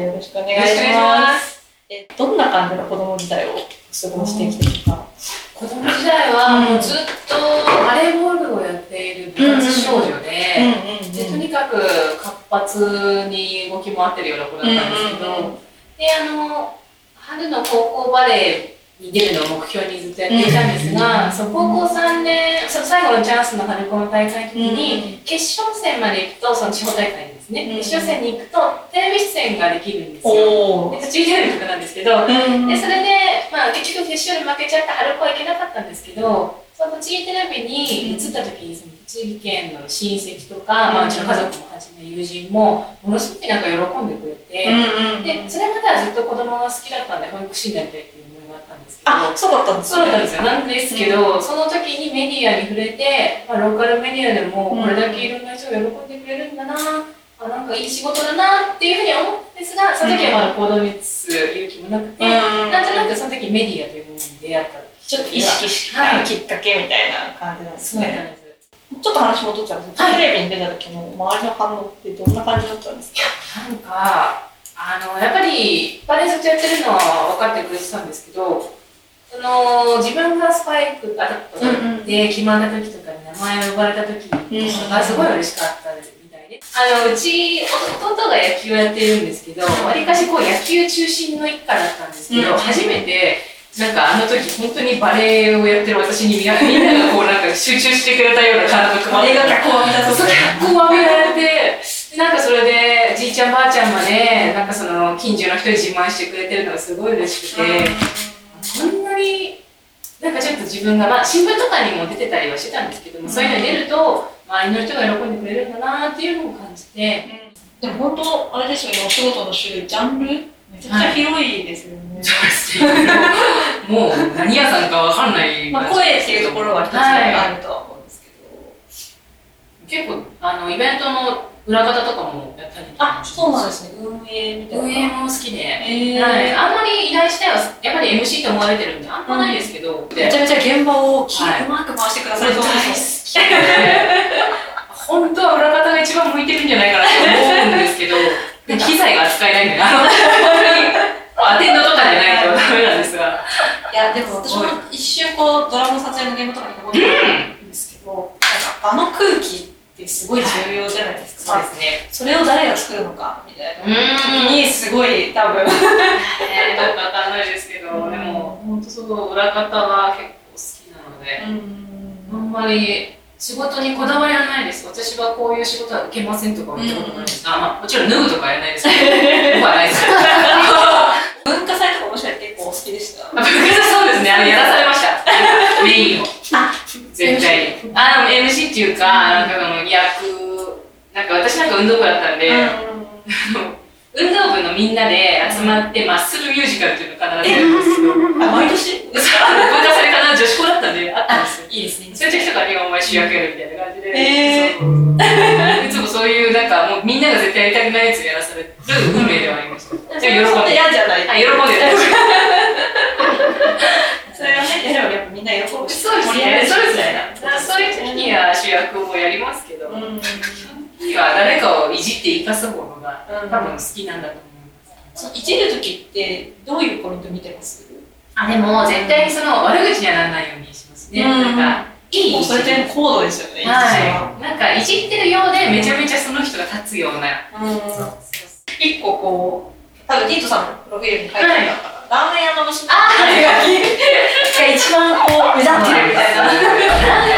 でよろしくお願いします。えどんな感じの子供時代を過ごしてきたか。子供時代はもうずっとバレーボールをやっている部活少女で、でとにかく活発に動き回ってるような子だったんですけど、うんうんうん。であの春の高校バレーに出るのを目標にずっとやっていたんですが、そう高校3年その最後のチャンスの春高の大会の時に、決勝戦まで行くとその地方大会にですね、うん。戦に行くとテレビ出演ができるんですよ。途中テレビとかなんですけど、ーでそれで、まあ、結局決勝で負けちゃって春高は行けなかったんですけどその栃木テレビに移った時にその栃木県の親戚とか、まあ、うちの家族もはじめ友人もものすごくなんか喜んでくれて、でそれまではずっと子供が好きだったんで保育士になりたいっていう思いがあったんですけどあ、そうだったんですそうなんですよ。なんですけど、その時にメディアに触れて、まあ、ローカルメディアでもこれだけいろんな人が喜んでくれるんだな、あなんかいい仕事だなっていうふうに思ったんですがその時はまだ行動に移す勇気もなくて、なんとなくその時メディアというものに出会ったちょっと意識したはいきっかけみたいな感じなんですね。ちょっと話戻っちゃうんですけど、テレビに出た時の周りの反応ってどんな感じだったんですか？なんかあのやっぱりバレエずっとやってるのは分かってくれてたんですけどその自分がスパイクアタックで決まった時とかに名前を呼ばれた時うん。がすごい嬉しかったあのうち弟が野球をやってるんですけどわりかしこう野球中心の一家だったんですけど、うん。初めてなんかあの時本当にバレエをやってる私にみん。なみんながこうなんか集中してくれたような感覚あれが脚光を浴びた。そう時脚光を浴びられてでなんかそれでじいちゃんばあちゃんまでなんかその近所の人に自慢してくれてるのがすごい嬉しくて、こんなになんかちょっと自分が、まあ、新聞とかにも出てたりはしてたんですけども、そういうのに出ると周りの人が喜んでくれるんだなっていうのを感じて、でも本当、あれですよね、お仕事の種類、ジャンル、めちゃくちゃ広いですよね。もう何屋さんかわかんない。まあ、声っていうところは一つあるとは思うんですけど。結構あのイベントの裏方とかもやったりあ、そうなんですね、運営みたいな。運営も好きで、えー。はい、あんまり依頼してはやっぱり MC と思われてるんであんまないですけど、めちゃめちゃ現場をきはい。うまく回してくださると思うんですき。で 本当は裏方が一番向いてるんじゃないかなと思うんですけどで機材が扱えないんであの 本当にアテンドとかじゃないとダメなんですが。いや、でも私も一瞬こう、ドラマの撮影の現場とかに行ったんですけど、なんかあの空気ってすごい重要じゃないですか。すねそれを誰が作るのかみたいなうん時にすごい多分。えーどうかわかんないですけど、うんでも本当そう裏方は結構好きなので、あんまり仕事にこだわりはないです。私はこういう仕事は受けませんとかは言ったことないです。あまあ、もちろん脱ぐとかはやらないですけど、僕はないです。文化祭とかもしかして結構お好きでした？そうですね、あの、やらされました。メインを。あ、絶対に。あの、MC っていうか、なんかその役、なんか私なんか運動部だったんで、運動部のみんなで集まってマッスルミュージカルっていうのを必ずやるんですけど、あ、毎年？文化祭必ず女子校だったんで、あったんですよ。いいですね。そういう時とかにお前主役やるみたいな感じで、えいつもそういうなんかもうみんなが絶対やりたくないやつやらされる運命ではありました。でも喜んで、嫌じゃない。はい、喜んでやってましたそれはね、やればやっぱみんな喜ぶし。そうですね、盛り上がるしそうですね。そういう時には主役もやりますけど、うん。次は誰かをいじって生かす方がうん多分好きなんだと思います。そのいじる時ってどういうポイント見てます？あ、でも絶対にその悪口にはならないようにしますね。うんなんか、いいもうそれって高度ですよね、はい。なんかいじってるようでめちゃめちゃその人が立つような。うん。一個こう、多分ティートさんのプロフィールに書いてあったから、ラーメン屋の娘あー。が一番こう、目立ってるみたいな。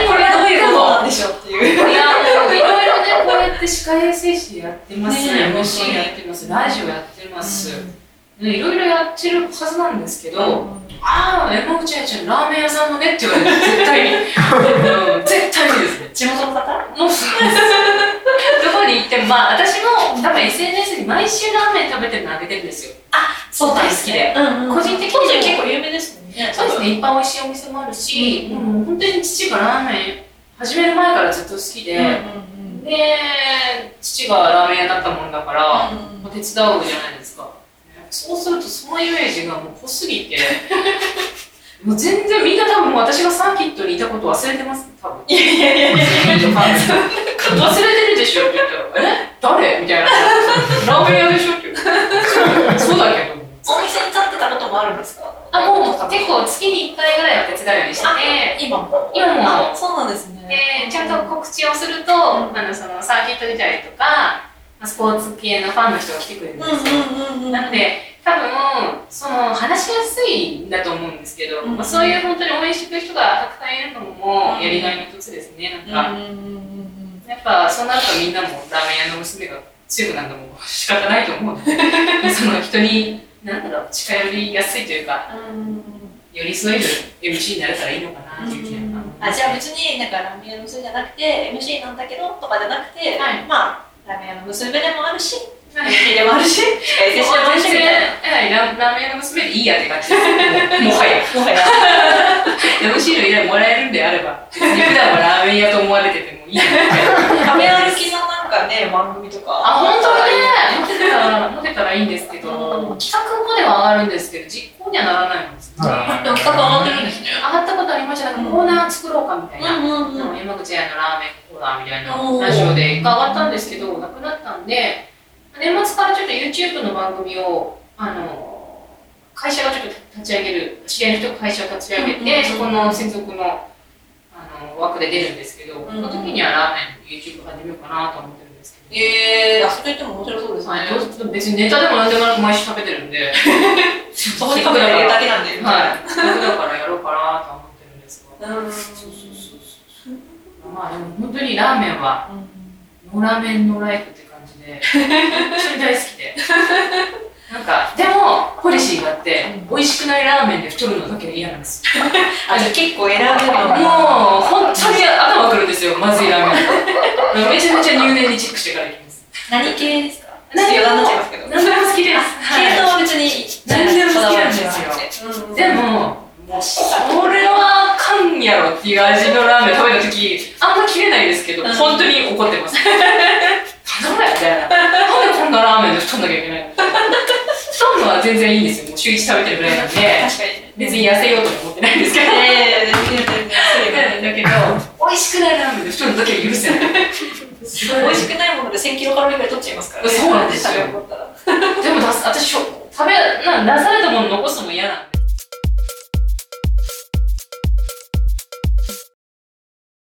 これはどういうことなんでしょうっていう。いやもういろいろねこうやって歯科衛生士やってます、ね。MC やってます。ラジオやってます、ねいろいろやってるはずなんですけど、ああ山口愛ちゃんラーメン屋さんのねって言われて絶対に、うん、絶対にですね。地元の方？もうそうです。どこに行ってもまあ私も多分 SNS に毎週ラーメン食べてるのあげてるんですよそう大好きで。うんうん、個人的に結構有名ですね。そうですね。いっぱい美味しいお店もあるし、うんもう本当に父がラーメン始める前からずっと好きで、うんうんで父がラーメン屋だったもんだから、うんまあ手伝うじゃないですか。そうするとそのイメージがもう濃すぎて もう全然みんな多分私がサーキットにいたこと忘れてます多分。いやいやいやいや。忘れてるでしょって言ったら「え？誰?」みたいな「ラーメン屋でしょ?」って言う月に1回ぐらいは手伝うようにしてて、今も？今もあ、そうなんですね。で、ちゃんと告知をすると、あのそのサーキット出たりとか、まあスポーツ系のファンの人が来てくれるんですよ。うんうんうんうん。なので、多分、その、話しやすいんだと思うんですけど、うんまあ、そういう本当に応援してくれる人がたくさんいるのも、うんやりがいの一つですね。うんなんか、うんうんうんやっぱ、そうなるとみんなもラーメン屋の娘が強くなるのも仕方ないと思うので、その人に、なんだろう、近寄りやすいというか、うん。寄り添える MC になれたらいいのかなっていう気が、あじゃあ別になんかラーメン屋の娘じゃなくて MC なんだけどとかじゃなくて、はいまあラーメン屋の娘でもあるしはいでもあるし全然はいララーメン屋の娘でいいやって感じです。もはや。もはや MC の依頼もらえるんであれば、普段はラーメン屋と思われててもいいやみたいな。食べ歩きのかね番組とか。あ、本当に？ね、持てたら、持てたらいいんですけど、うん企画までは上がるんですけど、実行にはならないんですよ。ね。企画上がってるんですね。上がったことありました。なんかコーナー作ろうかみたいな。うんうんうん。あの山口屋のラーメンコーナーみたいなラジオで一回上がったんですけど、なくなったんで、年末からちょっと YouTube の番組を、あの、会社がちょっと立ち上げる、知り合いの人が会社を立ち上げて、うんうんうん。そこの専属のあの枠で出るんですけど、んうん。その時にはラーメンの YouTube 始めようかなと思ってるんですけど。えー、あそれ言っても面白そうですね、別にネタでも何でもなく毎週食べてるんで、そこにかけてるだけなんで、はい、楽だからやろうかなと思ってるんですが、うんまあでも本当にラーメンは、ノーラーメンノーライフって感じで、本当に大好きで。なんか、でも、ポリシーがあって、美味しくないラーメンで太るのだけは嫌なんですよ。あじゃあ結構選ぶのがもう、本当に頭くるんですよ、まずいラーメン。めちゃめちゃ入念にチェックしてから行きます。何系ですか？何でも好きです。系統は別に何でも好きなんですよでも、これはあかんやろっていう味のラーメン食べたとき、あんま切れないですけど、うん本当に怒ってます。頼むやみたいな。なんでこんなラーメンで太んなきゃいけないの？太るのは全然いいんですよ。もう週一食べてるぐらいなんで、確かに別に痩せようとも思ってないんですけど。ええ全然全然だけど、美味しくないラーメンで太るのだけは許せない。美味しくないもので1000キロカロリーぐらい取っちゃいますからねそうなんですよでも出す私食べな出されたもの残すのも嫌なんで